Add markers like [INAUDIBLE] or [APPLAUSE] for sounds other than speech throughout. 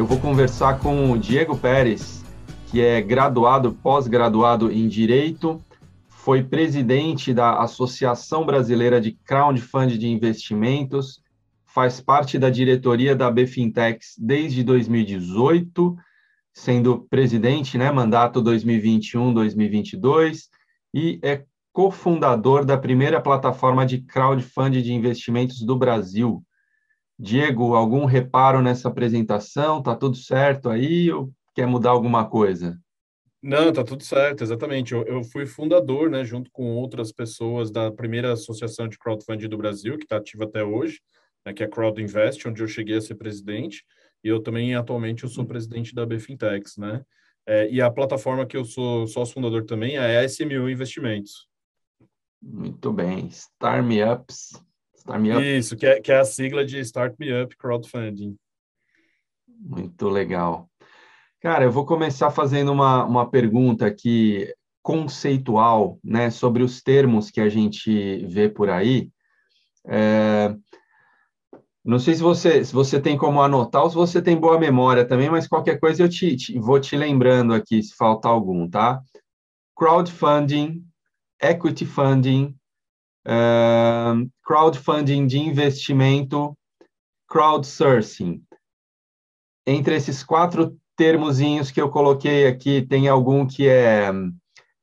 Eu vou conversar com o Diego Pérez, que é graduado, pós-graduado em Direito, foi presidente da Associação Brasileira de Crowdfunding de Investimentos, faz parte da diretoria da Bfintex desde 2018, sendo presidente, né, mandato 2021-2022, e é cofundador da primeira plataforma de crowdfunding de investimentos do Brasil. Diego, algum reparo nessa apresentação? Tá tudo certo aí ou quer mudar alguma coisa? Não, tá tudo certo, exatamente. Eu, eu fui fundador, né, junto com outras pessoas da primeira associação de crowdfunding do Brasil, que está ativa até hoje, né, que é a Crowd Invest, onde eu cheguei a ser presidente. E eu também, atualmente, eu sou presidente da Bfintex, né? É, e a plataforma que eu sou sócio fundador também é a SMU Investimentos. Muito bem. Start Me Ups. Start Me Up. Isso, que é, que é a sigla de Start Me Up Crowdfunding. Muito legal. Cara, eu vou começar fazendo uma, uma pergunta aqui conceitual, né, sobre os termos que a gente vê por aí. É, não sei se você, se você tem como anotar ou se você tem boa memória também, mas qualquer coisa eu te, te vou te lembrando aqui se faltar algum, tá? Crowdfunding, equity funding, crowdfunding de investimento, crowdsourcing. Entre esses quatro termozinhos que eu coloquei aqui, tem algum que é,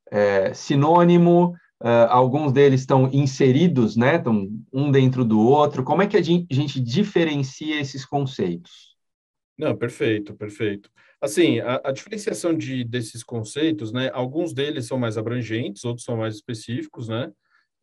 é sinônimo, uh, alguns deles estão inseridos, né? Estão um dentro do outro. Como é que a gente diferencia esses conceitos? Não, perfeito, perfeito. Assim, a, a, diferenciação de, desses conceitos, né? Alguns deles são mais abrangentes, outros são mais específicos, né?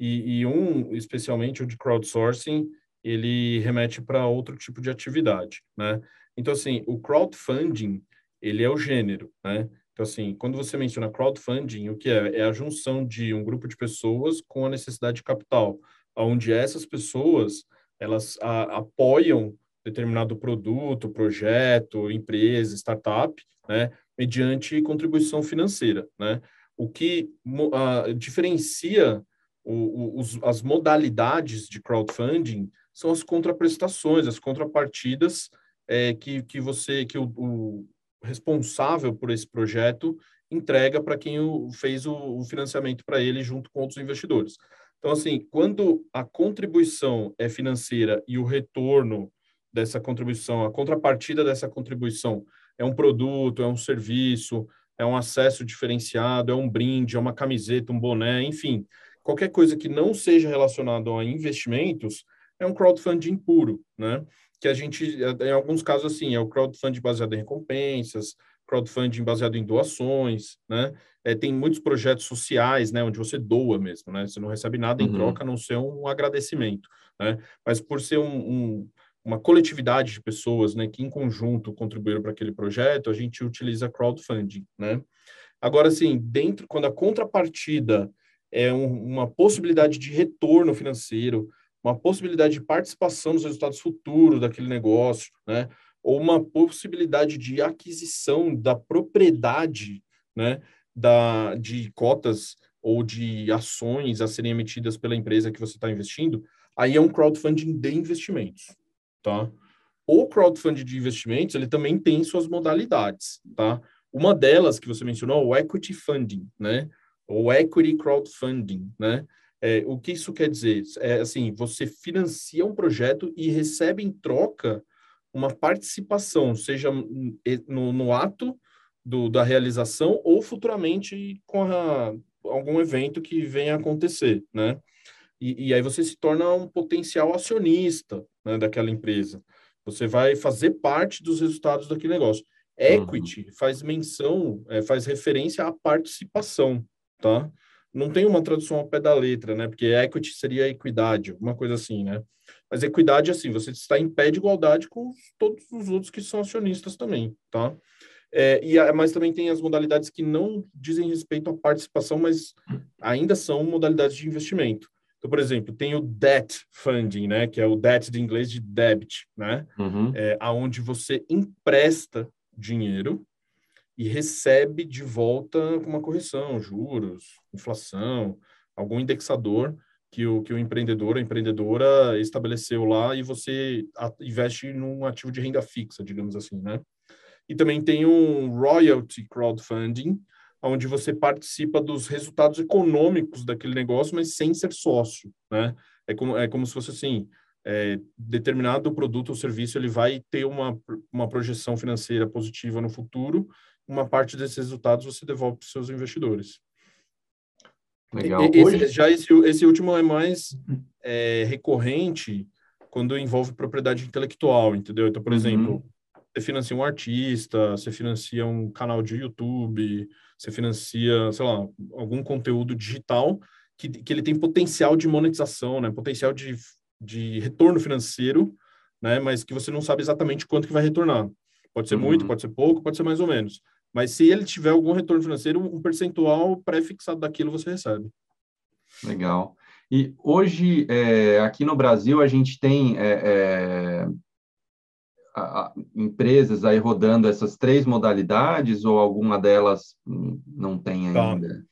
E, e um, especialmente o de crowdsourcing, ele remete para outro tipo de atividade, né? Então, assim, o crowdfunding, ele é o gênero, né? Então, assim, quando você menciona crowdfunding, o que é? É a junção de um grupo de pessoas com a necessidade de capital, onde essas pessoas, elas a, apoiam determinado produto, projeto, empresa, startup, né, mediante contribuição financeira, né? O que uh, diferencia o, os, as modalidades de crowdfunding são as contraprestações, as contrapartidas é, que, que você, que o, o responsável por esse projeto entrega para quem o, fez o, o financiamento para ele junto com outros investidores. Então, assim, quando a contribuição é financeira e o retorno dessa contribuição, a contrapartida dessa contribuição é um produto, é um serviço, é um acesso diferenciado, é um brinde, é uma camiseta, um boné, enfim, qualquer coisa que não seja relacionado a investimentos é um crowdfunding puro, né? Que a gente, em alguns casos, assim, é o crowdfunding baseado em recompensas, crowdfunding baseado em doações, né? É, tem muitos projetos sociais, né, onde você doa mesmo, né? Você não recebe nada em uhum. troca, a não ser um agradecimento, né? Mas por ser um, um uma coletividade de pessoas, né, que em conjunto contribuíram para aquele projeto, a gente utiliza crowdfunding, né? Agora, assim, dentro, quando a contrapartida é um, uma possibilidade de retorno financeiro, uma possibilidade de participação nos resultados futuros daquele negócio, né? Ou uma possibilidade de aquisição da propriedade, né? Da, de cotas ou de ações a serem emitidas pela empresa que você está investindo, aí é um crowdfunding de investimentos, tá? O crowdfunding de investimentos, ele também tem suas modalidades, tá? Uma delas que você mencionou, o equity funding, né? Ou equity crowdfunding, né? É, o que isso quer dizer? É assim, você financia um projeto e recebe em troca uma participação, seja no, no ato do, da realização ou futuramente com a, algum evento que venha a acontecer, né? E, e aí você se torna um potencial acionista né, daquela empresa. Você vai fazer parte dos resultados daquele negócio. Equity uhum. faz menção, é, faz referência à participação, tá? Não tem uma tradução ao pé da letra, né? Porque equity seria equidade, alguma coisa assim, né? Mas equidade, assim, você está em pé de igualdade com todos os outros que são acionistas também, tá? É, e, mas também tem as modalidades que não dizem respeito à participação, mas ainda são modalidades de investimento. Então, por exemplo, tem o debt funding, né, que é o debt de inglês de debit, né, uhum. é, aonde você empresta dinheiro e recebe de volta uma correção, juros, inflação, algum indexador que o, que o empreendedor, a empreendedora estabeleceu lá e você investe num ativo de renda fixa, digamos assim, né? E também tem um royalty crowdfunding, onde você participa dos resultados econômicos daquele negócio, mas sem ser sócio, né? É como, é como se fosse assim, é, determinado produto ou serviço ele vai ter uma, uma projeção financeira positiva no futuro, uma parte desses resultados você devolve para os seus investidores. Legal. Esse, Hoje... Já esse, esse último é mais é, recorrente quando envolve propriedade intelectual, entendeu? Então, por uhum. exemplo, você financia um artista, você financia um canal de YouTube, você financia, sei lá, algum conteúdo digital que, que ele tem potencial de monetização, né? Potencial de, de retorno financeiro, né? Mas que você não sabe exatamente quanto que vai retornar. Pode ser uhum. muito, pode ser pouco, pode ser mais ou menos. Mas se ele tiver algum retorno financeiro, um percentual pré-fixado daquilo você recebe. Legal. E hoje, é, aqui no Brasil, a gente tem é, é, a, a, empresas aí rodando essas três modalidades ou alguma delas não tem tá. ainda? Tá.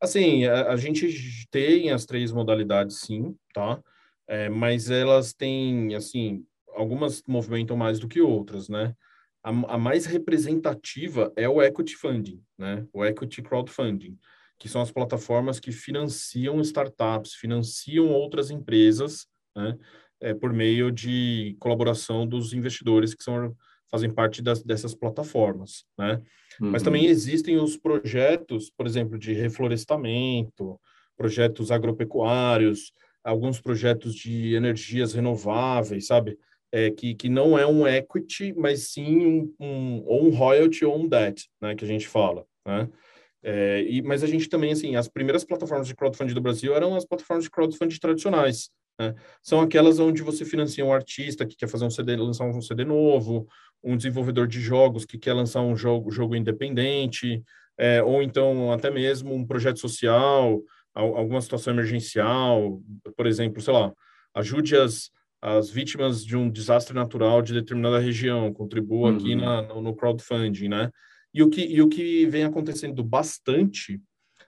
Assim, a, a, gente tem as três modalidades, sim, tá? É, mas elas têm, assim, algumas movimentam mais do que outras, né? A, a mais representativa é o equity funding, né? O equity crowdfunding, que são as plataformas que financiam startups, financiam outras empresas, né? É, por meio de colaboração dos investidores que são fazem parte das, dessas plataformas, né? Uhum. Mas também existem os projetos, por exemplo, de reflorestamento, projetos agropecuários, alguns projetos de energias renováveis, sabe? É, que, que não é um equity, mas sim um, um, ou um royalty ou um debt, né, que a gente fala, né? É, e, mas a gente também, assim, as primeiras plataformas de crowdfunding do Brasil eram as plataformas de crowdfunding tradicionais, né? São aquelas onde você financia um artista que quer fazer um CD, lançar um CD novo, um desenvolvedor de jogos que quer lançar um jogo, jogo independente, é, ou então até mesmo um projeto social, alguma situação emergencial, por exemplo, sei lá, ajude as as vítimas de um desastre natural de determinada região, contribua uhum. aqui na, no, no, crowdfunding, né? E o, que, e o que vem acontecendo bastante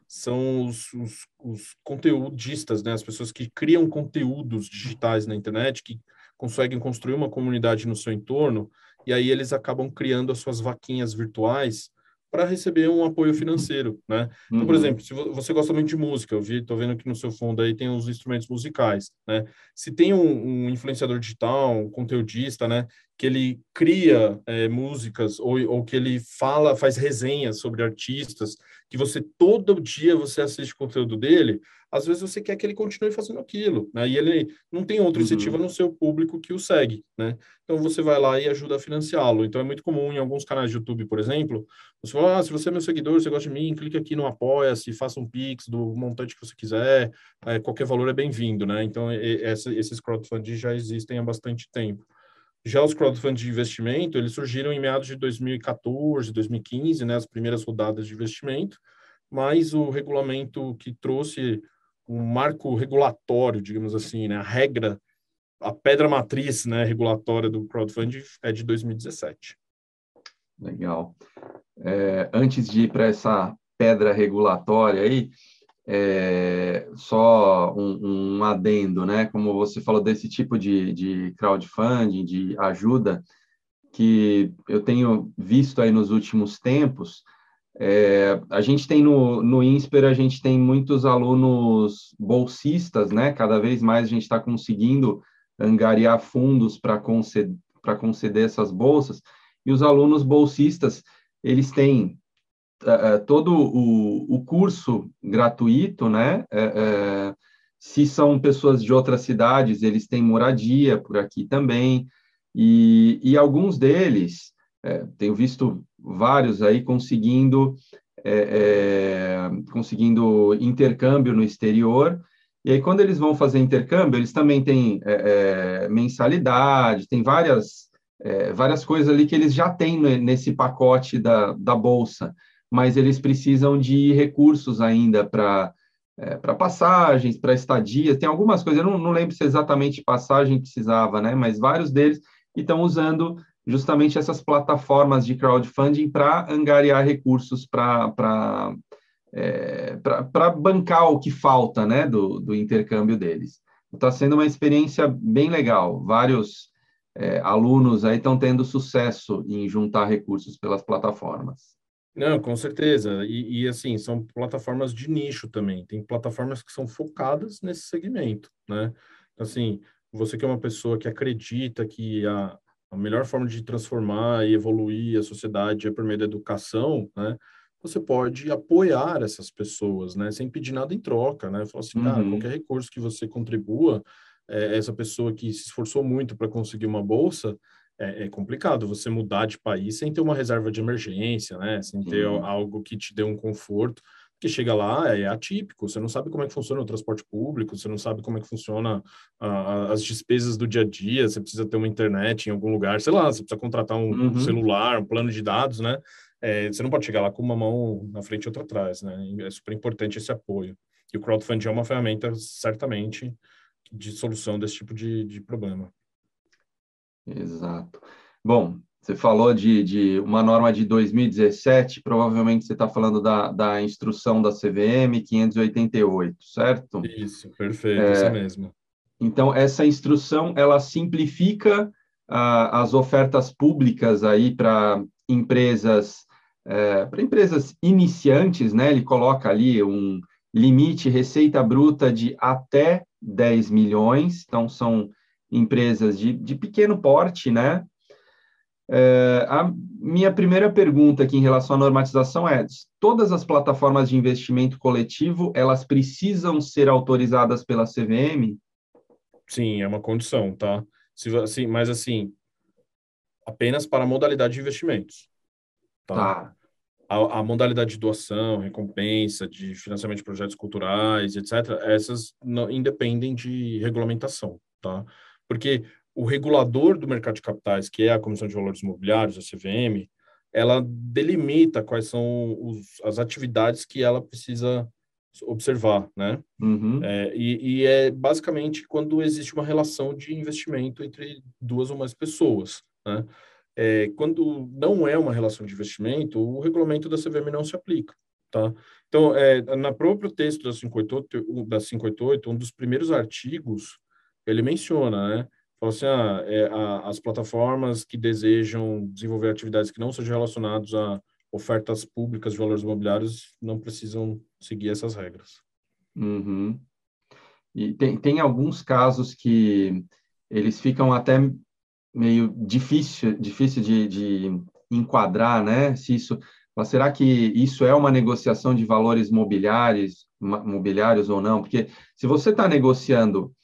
são os, os, os, conteudistas, né? As pessoas que criam conteúdos digitais na internet, que conseguem construir uma comunidade no seu entorno, e aí eles acabam criando as suas vaquinhas virtuais para receber um apoio financeiro, né? Então, por uhum. exemplo, se você gosta muito de música, eu vi, tô vendo que no seu fundo aí tem os instrumentos musicais, né? Se tem um, um influenciador digital, um conteudista, né, que ele cria é, músicas ou, ou que ele fala, faz resenhas sobre artistas, que você todo dia você assiste conteúdo dele, às vezes você quer que ele continue fazendo aquilo, né? E ele não tem outro incentivo uhum. no seu público que o segue, né? Então você vai lá e ajuda a financiá-lo. Então é muito comum em alguns canais de YouTube, por exemplo, você fala, ah, se você é meu seguidor, você gosta de mim, clique aqui no Apoia-se, faça um Pix do montante que você quiser, é, qualquer valor é bem-vindo, né? Então e, essa, esses crowdfunding já existem há bastante tempo. Já os crowdfunding de investimento, eles surgiram em meados de 2014, 2015, né, as primeiras rodadas de investimento, mas o regulamento que trouxe um marco regulatório, digamos assim, né? A regra, a pedra matriz, né, regulatória do crowdfunding é de 2017. Legal. É, antes de ir para essa pedra regulatória aí, é, só um, um, adendo, né? Como você falou desse tipo de, de crowdfunding, de ajuda, que eu tenho visto aí nos últimos tempos, é, a gente tem no, no INSPER, a gente tem muitos alunos bolsistas, né? Cada vez mais a gente está conseguindo angariar fundos para conceder, conceder essas bolsas, e os alunos bolsistas, eles têm todo o, o curso gratuito, né? Uh, se são pessoas de outras cidades, eles têm moradia por aqui também, e, e alguns deles, tenho visto vários aí conseguindo é, é, conseguindo intercâmbio no exterior. E aí, quando eles vão fazer intercâmbio, eles também têm é, é mensalidade, tem várias, é, várias coisas ali que eles já têm nesse pacote da, da bolsa, mas eles precisam de recursos ainda para é, para passagens, para estadias, tem algumas coisas, eu não, não lembro se exatamente passagem precisava, né? Mas vários deles estão usando justamente essas plataformas de crowdfunding para angariar recursos para é, para bancar o que falta né, do, do intercâmbio deles. Está sendo uma experiência bem legal. Vários, é, alunos aí estão tendo sucesso em juntar recursos pelas plataformas. Não, com certeza. E, e, assim, são plataformas de nicho também. Tem plataformas que são focadas nesse segmento, né? Assim, você que é uma pessoa que acredita que a, a melhor forma de transformar e evoluir a sociedade é por meio da educação, né? Você pode apoiar essas pessoas, né? Sem pedir nada em troca, né? Falar assim, uhum. cara, qualquer recurso que você contribua, é, essa pessoa que se esforçou muito para conseguir uma bolsa, é, é, complicado você mudar de país sem ter uma reserva de emergência, né? Sem ter uhum. algo que te dê um conforto. Porque chega lá, é atípico, você não sabe como é que funciona o transporte público, você não sabe como é que funciona a, as despesas do dia a dia, você precisa ter uma internet em algum lugar, sei lá, você precisa contratar um, uhum. celular, um plano de dados, né? É, você não pode chegar lá com uma mão na frente e outra atrás, né? É super importante esse apoio. E o crowdfunding é uma ferramenta, certamente, de solução desse tipo de, de problema. Exato. Bom, você falou de, de uma norma de 2017, provavelmente você está falando da, da instrução da CVM 588, certo? Isso, perfeito, é, essa mesma. Então, essa instrução, ela simplifica ah, as ofertas públicas aí para empresas, é, para empresas iniciantes, né? Ele coloca ali um limite receita bruta de até 10 milhões, então são empresas de, de pequeno porte, né? É, a minha primeira pergunta aqui em relação à normatização é: todas as plataformas de investimento coletivo elas precisam ser autorizadas pela CVM? Sim, é uma condição, tá? Se, assim, mas assim, apenas para a modalidade de investimentos. Tá. tá. A, a, modalidade de doação, recompensa, de financiamento de projetos culturais, etc., essas não, independem de regulamentação, tá? Porque o regulador do mercado de capitais, que é a Comissão de Valores Imobiliários, a CVM, ela delimita quais são os, as atividades que ela precisa observar, né? Uhum. É, e, e, é basicamente quando existe uma relação de investimento entre duas ou mais pessoas, né? É, quando não é uma relação de investimento, o regulamento da CVM não se aplica, tá? Então, é, na próprio texto da 588, da 588, um dos primeiros artigos ele menciona, né? Fala assim, ah, é, a, as plataformas que desejam desenvolver atividades que não sejam relacionadas a ofertas públicas de valores imobiliários não precisam seguir essas regras. Uhum. E tem, tem alguns casos que eles ficam até meio difícil, difícil de, de enquadrar, né? Se isso, será que isso é uma negociação de valores mobiliários, mobiliários ou não? Porque se você está negociando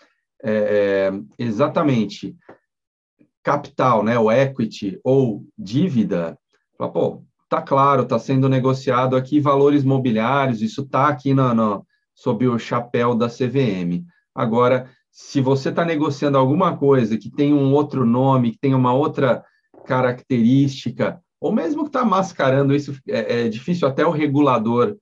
é, é, exatamente capital, né, o equity ou dívida, fala, pô, tá claro, está sendo negociado aqui valores mobiliários, isso está aqui no, no, sob o chapéu da CVM. Agora, se você está negociando alguma coisa que tem um outro nome, que tem uma outra característica, ou mesmo que está mascarando isso, é, é difícil até o regulador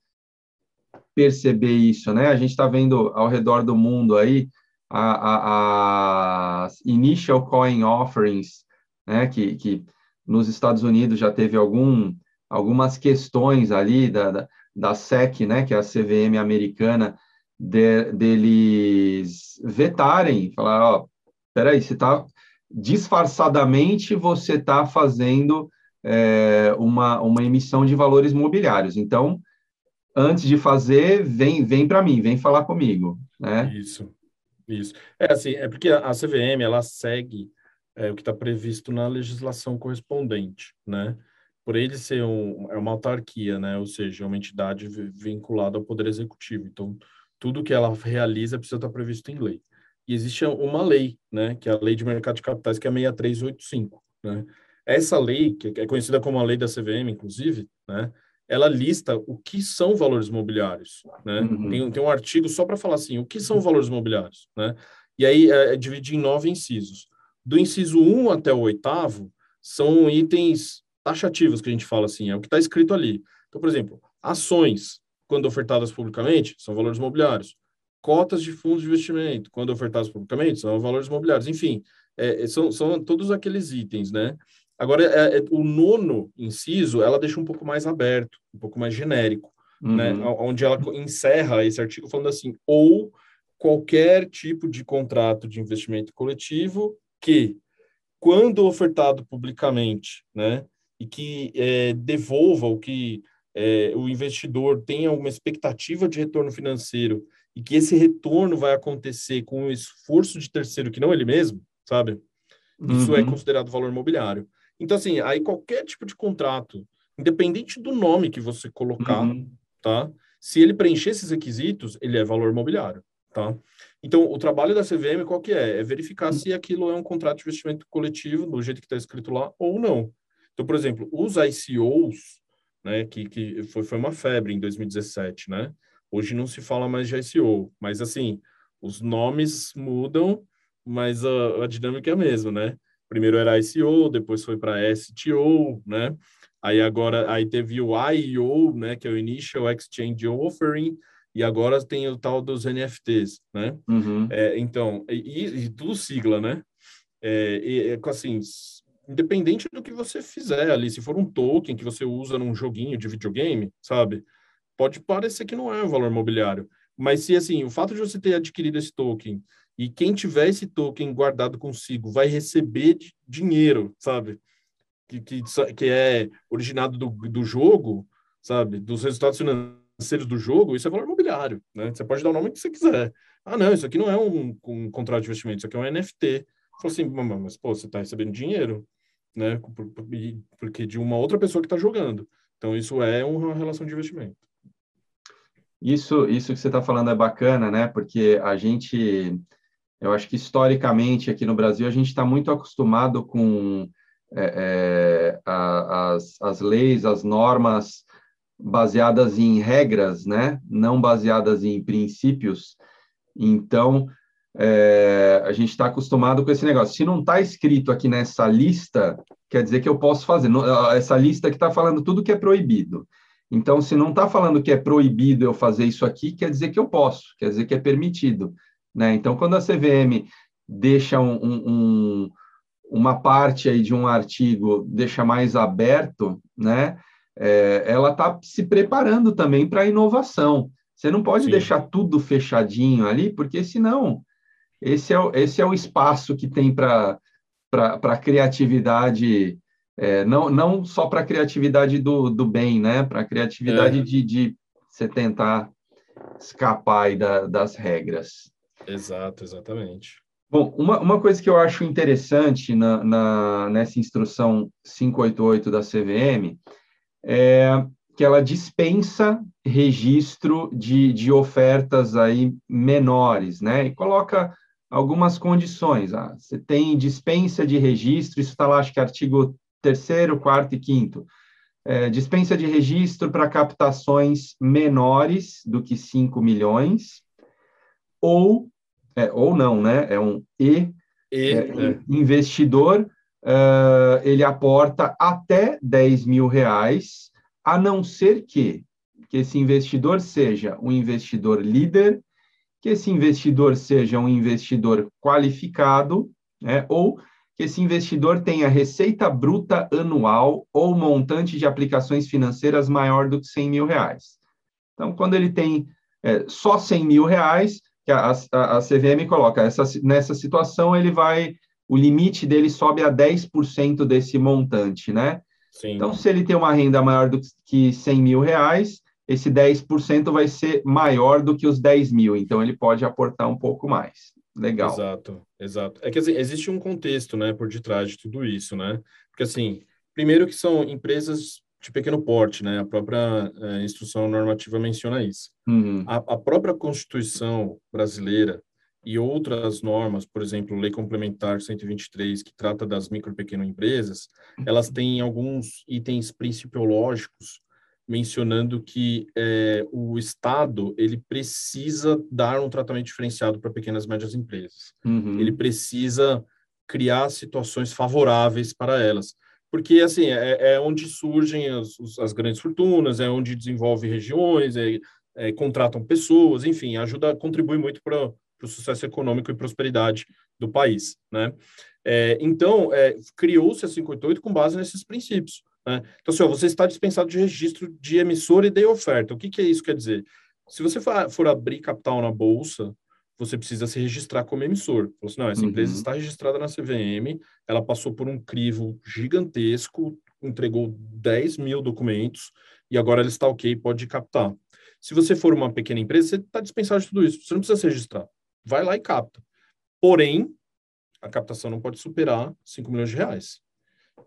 perceber isso, né? A gente está vendo ao redor do mundo aí as initial coin offerings, né, que, que nos Estados Unidos já teve algum, algumas questões ali da, da, da SEC, né, que é a CVM americana, de, deles vetarem, falar, ó, peraí, você está disfarçadamente você está fazendo é, uma, uma emissão de valores mobiliários. Então, antes de fazer, vem, vem para mim, vem falar comigo. Né? Isso. Isso. É assim, é porque a CVM, ela segue é, o que está previsto na legislação correspondente, né? Por ele ser um, é uma autarquia, né? Ou seja, uma entidade vinculada ao Poder Executivo. Então, tudo que ela realiza precisa estar previsto em lei. E existe uma lei, né? Que é a Lei de Mercado de Capitais, que é 6385, né? Essa lei, que é conhecida como a Lei da CVM, inclusive, né? Ela lista o que são valores mobiliários, né? Uhum. Tem, tem um artigo só para falar assim, o que são valores mobiliários, né? E aí é, é dividido em nove incisos. Do inciso 1 um até o oitavo são itens taxativos que a gente fala assim, é o que está escrito ali. Então, por exemplo, ações, quando ofertadas publicamente, são valores mobiliários. Cotas de fundos de investimento, quando ofertadas publicamente, são valores mobiliários. Enfim, é, são, são todos aqueles itens, né? Agora, é, é, o nono inciso, ela deixa um pouco mais aberto, um pouco mais genérico, né? uhum. né? Onde ela encerra esse artigo falando assim, ou qualquer tipo de contrato de investimento coletivo que quando ofertado publicamente, né, e que é, devolva o que é, o investidor tenha uma expectativa de retorno financeiro e que esse retorno vai acontecer com o esforço de terceiro que não ele mesmo, sabe? Isso é uhum. é considerado valor imobiliário. Então, assim, aí qualquer tipo de contrato, independente do nome que você colocar, uhum. tá? Se ele preencher esses requisitos, ele é valor imobiliário, tá? Então, o trabalho da CVM qual que é? É verificar se aquilo é um contrato de investimento coletivo, do jeito que está escrito lá, ou não. Então, por exemplo, os ICOs, né, que, que foi, foi uma febre em 2017, né? Hoje não se fala mais de ICO, mas assim, os nomes mudam, mas a, a dinâmica é a mesma, né? Primeiro era ICO, depois foi para STO, né? Aí agora aí teve o IEO, né, que é o Initial Exchange Offering, e agora tem o tal dos NFTs, né? Uhum. É, então, e, e, tudo sigla, né? É, e, assim, independente do que você fizer ali, se for um token que você usa num joguinho de videogame, sabe? Pode parecer que não é um valor imobiliário, mas se assim, o fato de você ter adquirido esse token e quem tiver esse token guardado consigo vai receber dinheiro, sabe? Que, que, que é originado do, do jogo, sabe? Dos resultados financeiros do jogo, isso é valor imobiliário, né? Você pode dar o nome que você quiser. Ah, não, isso aqui não é um, um contrato de investimento, isso aqui é um NFT. Falou assim, mas pô, você está recebendo dinheiro, né? Porque de uma outra pessoa que está jogando. Então, isso é uma relação de investimento. Isso, isso que você está falando é bacana, né? Porque a gente eu acho que historicamente aqui no Brasil a gente está muito acostumado com é, é, a, as, as leis, as normas baseadas em regras, né? Não baseadas em princípios. Então é, a gente está acostumado com esse negócio. Se não está escrito aqui nessa lista, quer dizer que eu posso fazer. Essa lista que está falando tudo que é proibido. Então, se não está falando que é proibido eu fazer isso aqui, quer dizer que eu posso, quer dizer que é permitido. Né? Então, quando a CVM deixa um, um, uma parte aí de um artigo, deixa mais aberto, né? É, ela está se preparando também para a inovação. Você não pode Sim. deixar tudo fechadinho ali, porque senão esse é, esse é o espaço que tem para a criatividade, é, não, não só para a criatividade do, do bem, né? Para a criatividade é. de, de você tentar escapar da, das regras. Exato, exatamente. Bom, uma, uma coisa que eu acho interessante na, na, nessa instrução 588 da CVM é que ela dispensa registro de, de ofertas aí menores, né? E coloca algumas condições. Ah, você tem dispensa de registro, isso está lá, acho que artigo 3 quarto e quinto. É, dispensa de registro para captações menores do que 5 milhões, ou é, ou não, né? É um E, e é, é. investidor, uh, ele aporta até 10 mil reais, a não ser que, que esse investidor seja um investidor líder, que esse investidor seja um investidor qualificado, né? ou que esse investidor tenha receita bruta anual ou montante de aplicações financeiras maior do que 100 mil reais. Então, quando ele tem é, só 100 mil reais, que a, a, a CVM coloca, essa, nessa situação ele vai, o limite dele sobe a 10% desse montante, né? Sim. Então, se ele tem uma renda maior do que 100 mil reais, esse 10% vai ser maior do que os 10 mil, então ele pode aportar um pouco mais. Legal. Exato, exato. É que assim, existe um contexto, né, por detrás de tudo isso, né? Porque assim, primeiro que são empresas de pequeno porte, né? A própria é, instrução normativa menciona isso. Uhum. A, a, própria Constituição brasileira e outras normas, por exemplo, Lei Complementar 123, que trata das micro e pequenas empresas, elas têm alguns itens principiológicos mencionando que é, o Estado ele precisa dar um tratamento diferenciado para pequenas e médias empresas. Uhum. Ele precisa criar situações favoráveis para elas porque assim é, é onde surgem as, as, grandes fortunas, é onde desenvolve regiões, é, é, contratam pessoas, enfim, ajuda, contribui muito para o sucesso econômico e prosperidade do país, né? É, então, é, criou-se a 588 com base nesses princípios. Né? Então, assim, ó, você está dispensado de registro de emissor e de oferta. O que, que isso quer dizer? Se você for abrir capital na bolsa, você precisa se registrar como emissor. Falou assim, não, essa uhum. empresa está registrada na CVM, ela passou por um crivo gigantesco, entregou 10 mil documentos e agora ela está ok, pode captar. Se você for uma pequena empresa, você está dispensado de tudo isso, você não precisa se registrar. Vai lá e capta. Porém, a captação não pode superar 5 milhões de reais.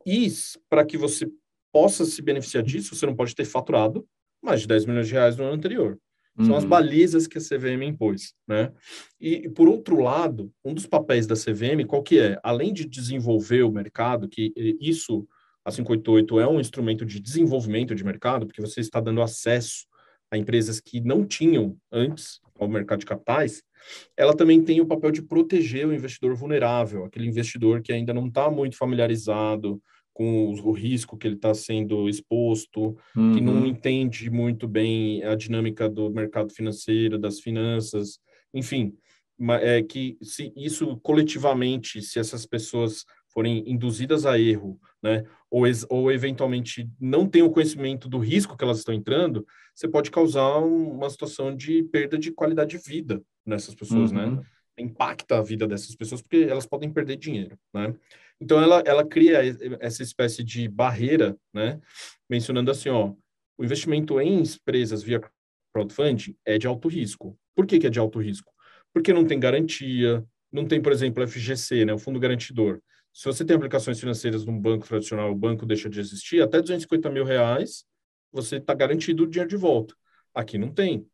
E para que você possa se beneficiar disso, você não pode ter faturado mais de 10 milhões de reais no ano anterior. São uhum. as balizas que a CVM impôs, né? E, por outro lado, um dos papéis da CVM, qual que é? Além de desenvolver o mercado, que isso, a 588 é um instrumento de desenvolvimento de mercado, porque você está dando acesso a empresas que não tinham antes ao mercado de capitais, ela também tem o papel de proteger o investidor vulnerável, aquele investidor que ainda não está muito familiarizado com o risco que ele está sendo exposto, uhum. que não uhum. entende muito bem a dinâmica do mercado financeiro, das finanças, enfim, é que se isso coletivamente, se essas pessoas forem induzidas a erro, né, ou, ou eventualmente não o conhecimento do risco que elas estão entrando, você pode causar uma situação de perda de qualidade de vida nessas pessoas, né? uhum. né? Impacta a vida dessas pessoas porque elas podem perder dinheiro, né? Então, ela, ela cria essa espécie de barreira, né? Mencionando assim, ó, o investimento em empresas via crowdfunding é de alto risco. Por que, que é de alto risco? Porque não tem garantia, não tem, por exemplo, FGC, né, o Fundo Garantidor. Se você tem aplicações financeiras num banco tradicional, o banco deixa de existir, até 250 mil reais, você está garantido o dinheiro de volta. Aqui não tem.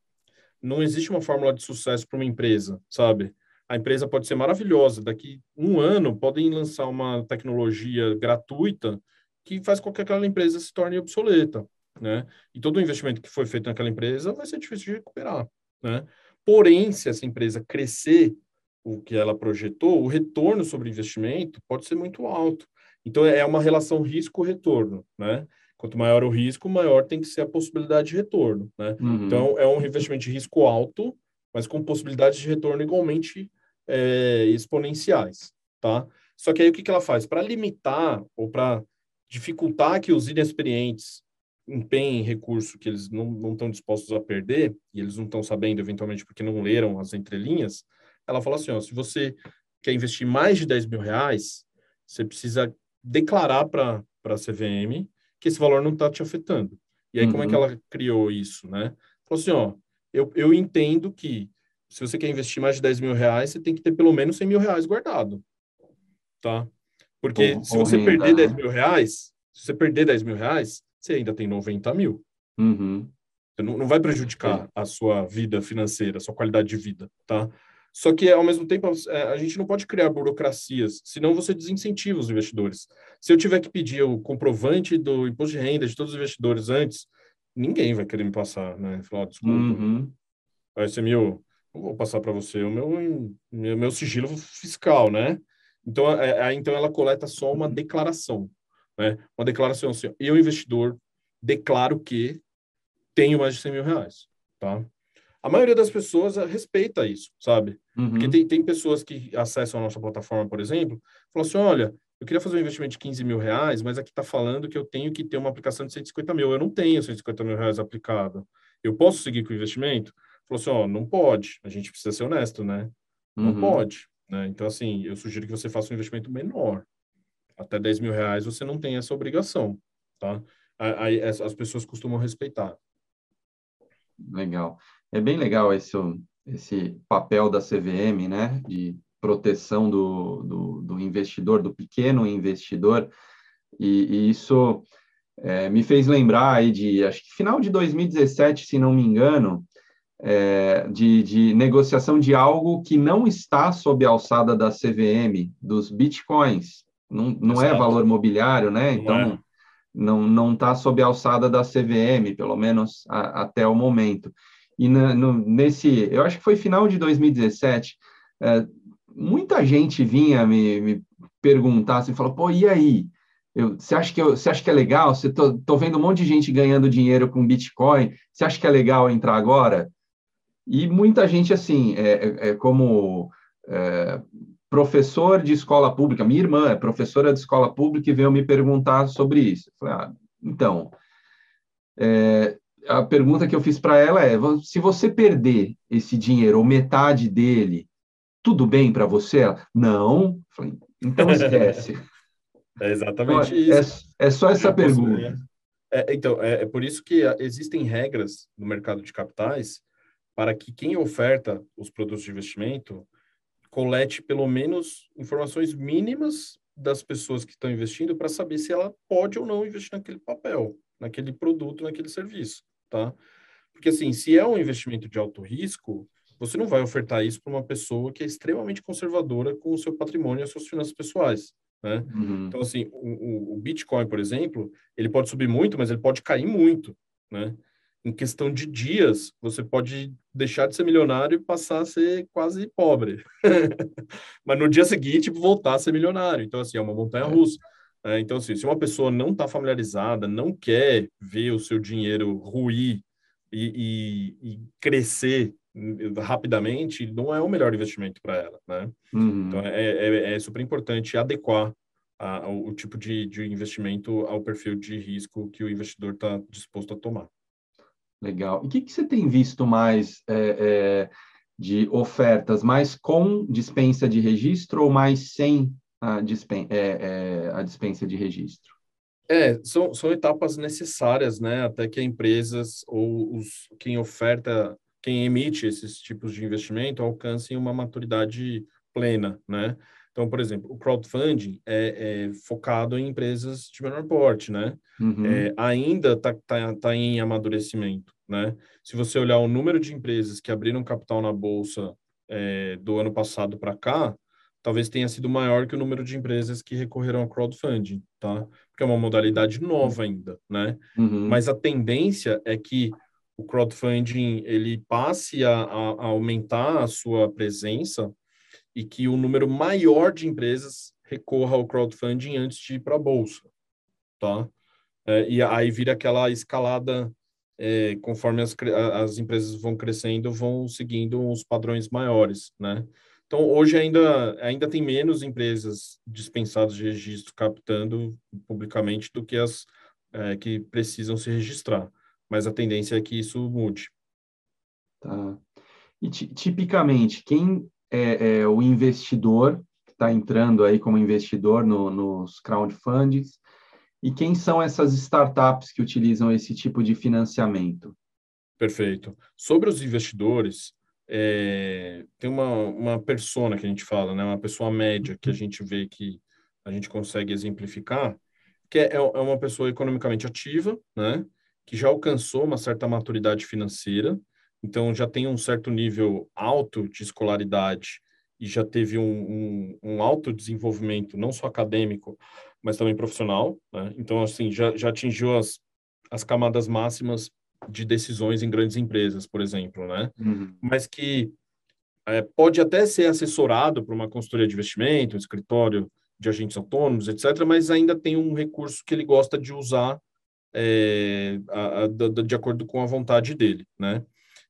Não existe uma fórmula de sucesso para uma empresa, sabe? A empresa pode ser maravilhosa. Daqui um ano, podem lançar uma tecnologia gratuita que faz com que aquela empresa se torne obsoleta, né? E todo o investimento que foi feito naquela empresa vai ser difícil de recuperar, né? Porém, se essa empresa crescer o que ela projetou, o retorno sobre investimento pode ser muito alto. Então, é uma relação risco-retorno, né? Quanto maior o risco, maior tem que ser a possibilidade de retorno, né? Uhum. Então, é um investimento de risco alto, mas com possibilidades de retorno igualmente é, exponenciais, tá? Só que aí o que, que ela faz? Para limitar ou para dificultar que os inexperientes empenhem recurso que eles não estão dispostos a perder, e eles não estão sabendo, eventualmente, porque não leram as entrelinhas, ela fala assim, ó, se você quer investir mais de 10 mil reais, você precisa declarar para a CVM que esse valor não está te afetando. E aí, uhum. como é que uhum. ela criou isso, né? Falou assim, ó, eu, eu entendo que se você quer investir mais de 10 mil reais, você tem que ter pelo menos 100 mil reais guardado, tá? Porque se você renda, perder 10 né? mil reais, se você perder 10 mil reais, você ainda tem 90 mil. Uhum. Não, não vai prejudicar a sua vida financeira, a sua qualidade de vida, tá? Só que, ao mesmo tempo, é, a gente não pode criar burocracias, senão você desincentiva os investidores. Se eu tiver que pedir o comprovante do imposto de renda de todos os investidores antes, ninguém vai querer me passar, né? Falar, oh, desculpa, uhum. vai ser meu, vou passar para você o meu, meu, meu, sigilo fiscal, né? Então, é, é, então ela coleta só uma declaração, né? Uma declaração assim, eu investidor declaro que tenho mais de 100 mil reais, tá? A maioria das pessoas respeita isso, sabe? Uhum. Porque tem, tem pessoas que acessam a nossa plataforma, por exemplo, falam assim, olha, eu queria fazer um investimento de 15 mil reais, mas aqui está falando que eu tenho que ter uma aplicação de 150 mil. Eu não tenho 150 mil reais aplicado. Eu posso seguir com o investimento? Falou assim, ó, não pode. A gente precisa ser honesto, né? Não uhum. pode. Né? Então, assim, eu sugiro que você faça um investimento menor. Até 10 mil reais você não tem essa obrigação, tá? Aí as pessoas costumam respeitar. Legal. É bem legal esse, esse papel da CVM, né? De proteção do, do, do investidor, do pequeno investidor. E, e isso é, me fez lembrar aí de, acho que final de 2017, se não me engano, é, de, de, negociação de algo que não está sob a alçada da CVM, dos bitcoins. Não, não é valor mobiliário, né? Então, é. não não está sob a alçada da CVM, pelo menos a, até o momento. E na, no, nesse, eu acho que foi final de 2017, é, muita gente vinha me, me perguntar, assim, falou, pô, e aí? Eu, você, acha que você acha que é legal? Você tô, tô vendo um monte de gente ganhando dinheiro com Bitcoin. Você acha que é legal entrar agora? E muita gente, assim, é, é, é como é, professor de escola pública, minha irmã é professora de escola pública e veio me perguntar sobre isso. Falei, ah, então, é, a pergunta que eu fiz para ela é: se você perder esse dinheiro ou metade dele, tudo bem para você? Ela, não. Falei, então esquece. [LAUGHS] é exatamente então, isso. É, é só essa eu pergunta. Posso, é, então, é, é por isso que existem regras no mercado de capitais para que quem oferta os produtos de investimento colete pelo menos informações mínimas das pessoas que estão investindo para saber se ela pode ou não investir naquele papel, naquele produto, naquele serviço, tá? Porque assim, se é um investimento de alto risco, você não vai ofertar isso para uma pessoa que é extremamente conservadora com o seu patrimônio e as suas finanças pessoais, né? Uhum. Então assim, o, o Bitcoin, por exemplo, ele pode subir muito, mas ele pode cair muito, né? em questão de dias, você pode deixar de ser milionário e passar a ser quase pobre. [LAUGHS] Mas no dia seguinte, voltar a ser milionário. Então, assim, é uma montanha é. russa. É, então, assim, se uma pessoa não está familiarizada, não quer ver o seu dinheiro ruir e, e, e crescer rapidamente, não é o melhor investimento para ela, né? Uhum. Então, é, é, é, super importante adequar a, o tipo de, de investimento ao perfil de risco que o investidor está disposto a tomar. Legal. E o que, que você tem visto mais é, é, de ofertas, mais com dispensa de registro ou mais sem a, dispen é, é, a dispensa de registro? É, são, são etapas necessárias, né, até que empresas ou os, quem oferta, quem emite esses tipos de investimento alcancem uma maturidade plena, né? Então, por exemplo, o crowdfunding é, é focado em empresas de menor porte, né? Uhum. É, ainda está tá, tá em amadurecimento, né? Se você olhar o número de empresas que abriram capital na bolsa é, do ano passado para cá, talvez tenha sido maior que o número de empresas que recorreram ao crowdfunding, tá? Porque é uma modalidade nova ainda, né? Uhum. Mas a tendência é que o crowdfunding ele passe a, a, aumentar a sua presença e que o número maior de empresas recorra ao crowdfunding antes de ir para a bolsa, tá? É, e aí vira aquela escalada é, conforme as, as empresas vão crescendo, vão seguindo os padrões maiores, né? Então, hoje ainda, ainda tem menos empresas dispensadas de registro captando publicamente do que as é, que precisam se registrar, mas a tendência é que isso mude. Tá. E tipicamente, quem é, é o investidor que está entrando aí como investidor no, nos crowdfundings e quem são essas startups que utilizam esse tipo de financiamento? Perfeito. Sobre os investidores, é, tem uma, uma persona que a gente fala, né? uma pessoa média que a gente vê que a gente consegue exemplificar, que é, é uma pessoa economicamente ativa, né? Que já alcançou uma certa maturidade financeira, então já tem um certo nível alto de escolaridade e já teve um, um, um alto desenvolvimento, não só acadêmico, mas também profissional. Né? Então, assim, já, já atingiu as, as camadas máximas de decisões em grandes empresas, por exemplo, né? Uhum. Mas que é, pode até ser assessorado por uma consultoria de investimento, um escritório de agentes autônomos, etc., mas ainda tem um recurso que ele gosta de usar é, a, a, de, acordo com a vontade dele, né?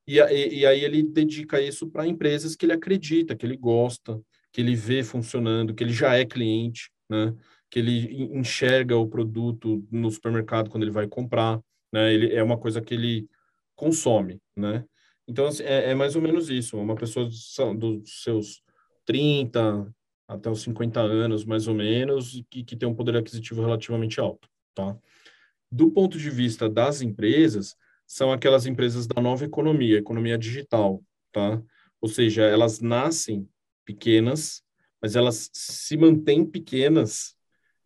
E, e, e aí ele dedica isso para empresas que ele acredita, que ele gosta, que ele vê funcionando, que ele já é cliente, né? Que ele enxerga o produto no supermercado quando ele vai comprar, né? Ele é uma coisa que ele consome, né? Então assim, é, é mais ou menos isso. Uma pessoa dos seus 30 até os 50 anos, mais ou menos, que, que tem um poder aquisitivo relativamente alto, tá? Do ponto de vista das empresas, são aquelas empresas da nova economia, economia digital, tá? Ou seja, elas nascem pequenas, mas elas se mantêm pequenas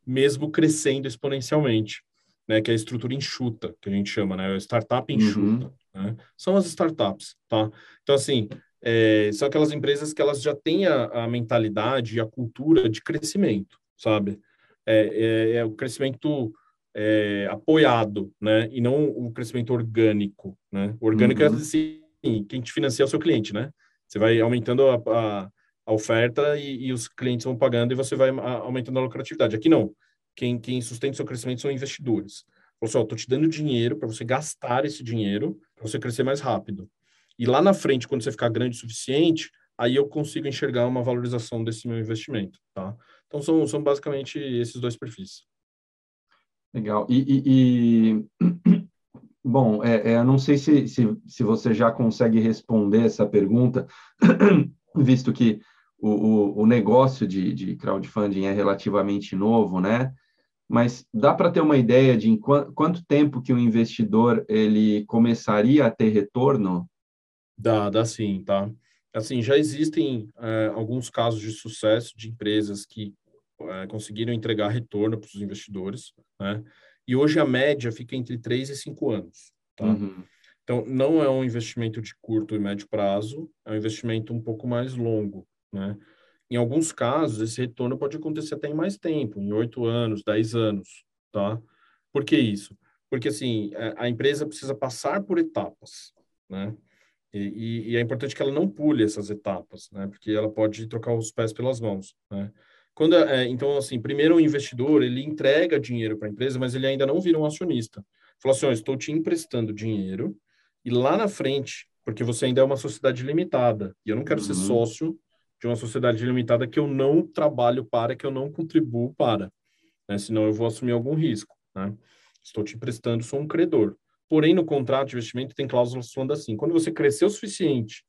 mesmo crescendo exponencialmente, né? Que é a estrutura enxuta, que a gente chama, né? A startup uhum. enxuta, uhum. né? São as startups, tá? Então, assim, é, são aquelas empresas que elas já têm a, a mentalidade e a cultura de crescimento, sabe? É, é, é o crescimento é, apoiado, né? E não o crescimento orgânico, né? O orgânico é uhum. é assim, quem te financia é o seu cliente, né? Você vai aumentando a, a, a oferta e, e, os clientes vão pagando e você vai aumentando a lucratividade. Aqui não. Quem, quem sustenta o seu crescimento são investidores. Falou assim, ó, tô te dando dinheiro para você gastar esse dinheiro para você crescer mais rápido. E lá na frente, quando você ficar grande o suficiente, aí eu consigo enxergar uma valorização desse meu investimento, tá? Então, são, são basicamente esses dois perfis. Legal. E, e, e, [CLEARS THROAT] Bom, é, é, eu não sei se, se, se você já consegue responder essa pergunta, [CLEARS THROAT] visto que o, o, o negócio de, de crowdfunding é relativamente novo, né? Mas dá para ter uma ideia de quanto, quanto tempo que o investidor ele começaria a ter retorno? Dá, dá sim, tá? Assim, já existem é, alguns casos de sucesso de empresas que é, conseguiram entregar retorno para os investidores, né? E hoje a média fica entre 3 e 5 anos, tá? Uhum. Então, não é um investimento de curto e médio prazo, é um investimento um pouco mais longo, né? Em alguns casos, esse retorno pode acontecer até em mais tempo, em 8 anos, 10 anos, tá? Por que isso? Porque, assim, é, a empresa precisa passar por etapas, né? E, e, é importante que ela não pule essas etapas, né? Porque ela pode trocar os pés pelas mãos, né? Quando, é, então, assim, primeiro o investidor, ele entrega dinheiro para a empresa, mas ele ainda não vira um acionista. Falou assim, oh, estou te emprestando dinheiro e lá na frente, porque você ainda é uma sociedade limitada, e eu não quero uhum. ser sócio de uma sociedade limitada que eu não trabalho para, que eu não contribuo para, né? Senão eu vou assumir algum risco, né? Estou te emprestando, sou um credor. Porém, no contrato de investimento tem cláusulas falando assim: quando você crescer o suficiente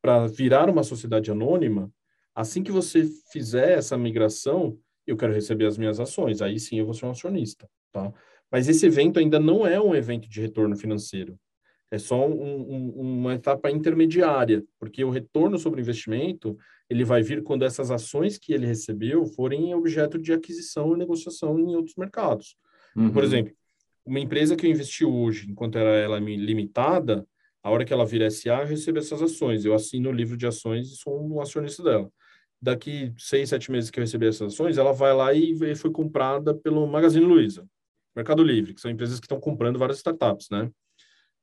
para virar uma sociedade anônima, assim que você fizer essa migração, eu quero receber as minhas ações. Aí sim eu vou ser um acionista, tá? Mas esse evento ainda não é um evento de retorno financeiro. É só um, um, uma etapa intermediária, porque o retorno sobre o investimento ele vai vir quando essas ações que ele recebeu forem objeto de aquisição e negociação em outros mercados. Uhum. Por exemplo, uma empresa que eu investi hoje, enquanto era ela limitada, a hora que ela vira SA, eu recebo essas ações. Eu assino o livro de ações e sou um acionista dela. Daqui seis, sete meses que eu receber essas ações, ela vai lá e foi comprada pelo Magazine Luiza, Mercado Livre, que são empresas que estão comprando várias startups, né?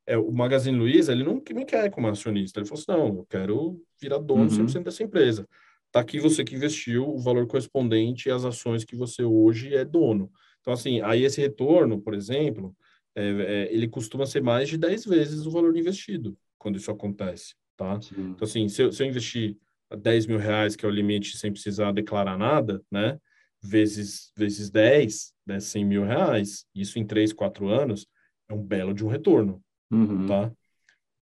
É, o Magazine Luiza, ele não me quer como acionista. Ele falou assim, não, eu quero virar dono uhum. 100% dessa empresa. Tá aqui você que investiu o valor correspondente às ações que você hoje é dono. Então, assim, aí esse retorno, por exemplo, é, é, ele costuma ser mais de 10 vezes o valor investido quando isso acontece, tá? Sim. Então, assim, se eu, se eu investir 10 mil reais, que é o limite sem precisar declarar nada, né? Vezes, vezes 10, né? 100 mil reais, isso em 3, 4 anos, é um belo de um retorno, uhum. tá?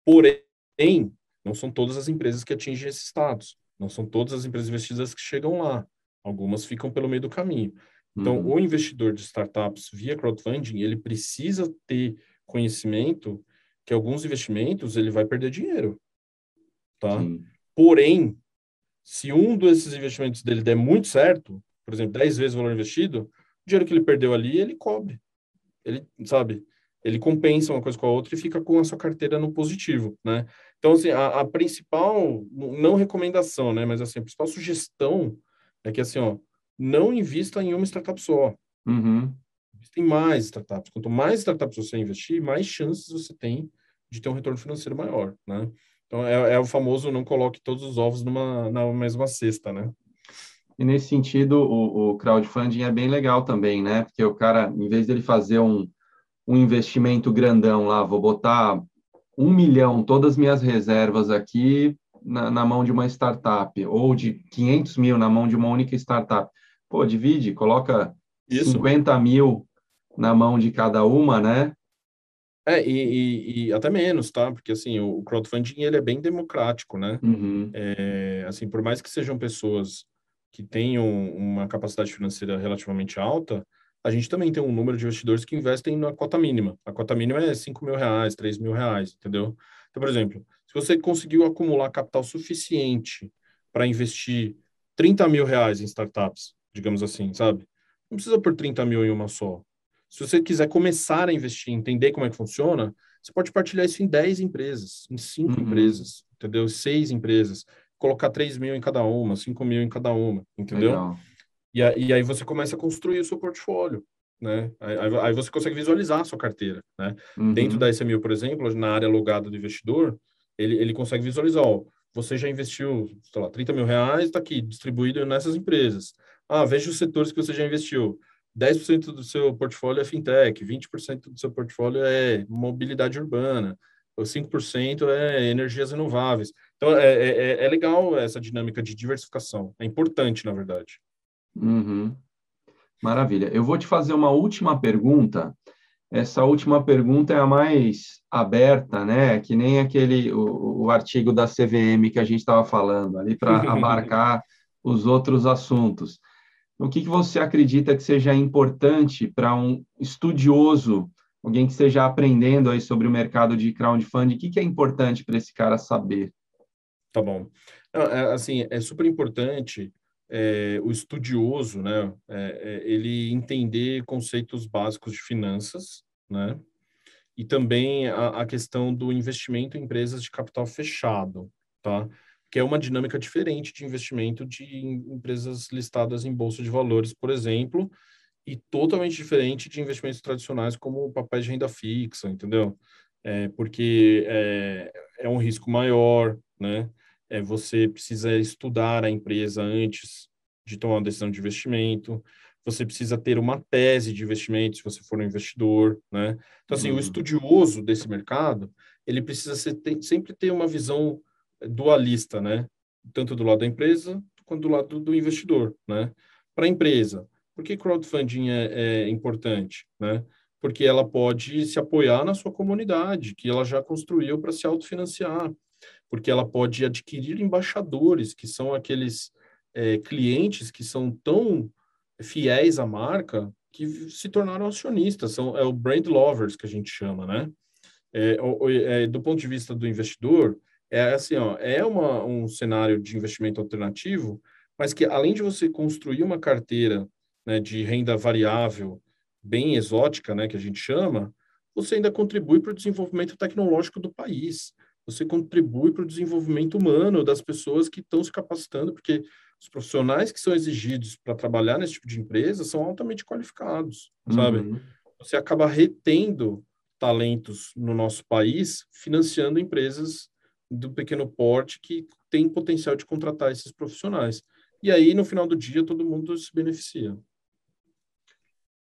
Porém, não são todas as empresas que atingem esse status. Não são todas as empresas investidas que chegam lá. Algumas ficam pelo meio do caminho. Então, uhum. o investidor de startups via crowdfunding, ele precisa ter conhecimento que alguns investimentos ele vai perder dinheiro, tá? Sim. Porém, se um desses investimentos dele der muito certo, por exemplo, 10 vezes o valor investido, o dinheiro que ele perdeu ali, ele cobre. Ele, sabe, ele compensa uma coisa com a outra e fica com a sua carteira no positivo, né? Então, assim, a, a principal, não recomendação, né, mas assim, a principal sugestão é que, assim, ó, não invista em uma startup só. Uhum. Invista em mais startups. Quanto mais startups você investir, mais chances você tem de ter um retorno financeiro maior, né? Então, é, é o famoso não coloque todos os ovos numa, na mesma cesta, né? E nesse sentido, o, o crowdfunding é bem legal também, né? Porque o cara, em vez dele fazer um, um investimento grandão lá, vou botar um milhão, todas as minhas reservas aqui na, na, mão de uma startup, ou de 500 mil na mão de uma única startup. Pô, divide, coloca Isso. 50 mil na mão de cada uma, né? É, e, e, e, até menos, tá? Porque, assim, o crowdfunding, ele é bem democrático, né? Uhum. É, assim, por mais que sejam pessoas que tenham uma capacidade financeira relativamente alta, a gente também tem um número de investidores que investem na cota mínima. A cota mínima é 5 mil reais, 3 mil reais, entendeu? Então, por exemplo, se você conseguiu acumular capital suficiente para investir 30 mil reais em startups, digamos assim, sabe? Não precisa por 30 mil em uma só. Se você quiser começar a investir, entender como é que funciona, você pode partilhar isso em 10 empresas, em 5 uhum. empresas, entendeu? 6 empresas, colocar 3 mil em cada uma, 5 mil em cada uma, entendeu? E, e, aí você começa a construir o seu portfólio, né? Aí, aí você consegue visualizar a sua carteira, né? Uhum. Dentro da SMU, por exemplo, na área logada do investidor, ele, ele consegue visualizar, ó, você já investiu, sei lá, 30 mil reais, está aqui, distribuído nessas empresas. Ah, veja os setores que você já investiu. 10% do seu portfólio é fintech, 20% do seu portfólio é mobilidade urbana, 5% é energias renováveis. Então, é, é, é, é, legal essa dinâmica de diversificação. É importante, na verdade. Uhum. Maravilha. Eu vou te fazer uma última pergunta. essa última pergunta é a mais aberta, né? Que nem aquele o, o artigo da CVM que a gente estava falando ali para [LAUGHS] abarcar os outros assuntos. O que, que você acredita que seja importante para um estudioso, alguém que esteja aprendendo aí sobre o mercado de crowdfunding? O que, que é importante para esse cara saber? Tá bom. É, assim, é super importante é, o estudioso, né, é, é, ele entender conceitos básicos de finanças, né, e também a, a, questão do investimento em empresas de capital fechado, tá? Que é uma dinâmica diferente de investimento de empresas listadas em bolsa de valores, por exemplo, e totalmente diferente de investimentos tradicionais como papéis de renda fixa, entendeu? É, porque é, é um risco maior, né? é, você precisa estudar a empresa antes de tomar uma decisão de investimento, você precisa ter uma tese de investimento se você for um investidor, né? Então, assim, uhum. o estudioso desse mercado, ele precisa ser, tem, sempre ter uma visão dualista, né? Tanto do lado da empresa quanto do lado do investidor, né? Para a empresa, por que crowdfunding é, é importante, né? Porque ela pode se apoiar na sua comunidade, que ela já construiu para se autofinanciar porque ela pode adquirir embaixadores, que são aqueles é, clientes que são tão fiéis à marca que se tornaram acionistas, são é o brand lovers que a gente chama, né? É, é, do ponto de vista do investidor, é assim, ó, é uma, um cenário de investimento alternativo, mas que além de você construir uma carteira né, de renda variável bem exótica, né, que a gente chama, você ainda contribui para o desenvolvimento tecnológico do país você contribui para o desenvolvimento humano das pessoas que estão se capacitando, porque os profissionais que são exigidos para trabalhar nesse tipo de empresa são altamente qualificados, uhum. sabe? Você acaba retendo talentos no nosso país, financiando empresas do pequeno porte que têm potencial de contratar esses profissionais. E aí, no final do dia, todo mundo se beneficia.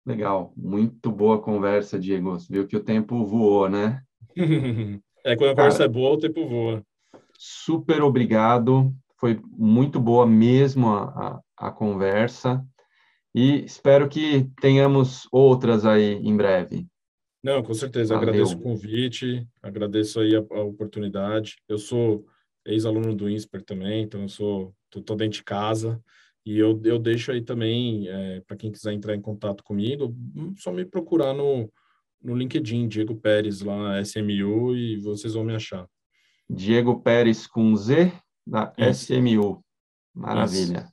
Legal, muito boa conversa, Diego. Viu que o tempo voou, né? [LAUGHS] É, quando a Cara, conversa é boa, o tempo voa. Super obrigado. Foi muito boa mesmo a, a, a conversa. E espero que tenhamos outras aí em breve. Não, com certeza. Valeu. Agradeço o convite, agradeço aí a, a oportunidade. Eu sou ex-aluno do INSPER também, então eu sou tô, dentro de casa e eu, eu deixo aí também é, para quem quiser entrar em contato comigo, só me procurar no no LinkedIn, Diego Pérez, lá, SMU, e vocês vão me achar. Diego Pérez com Z, da Isso. SMU. Maravilha. Isso.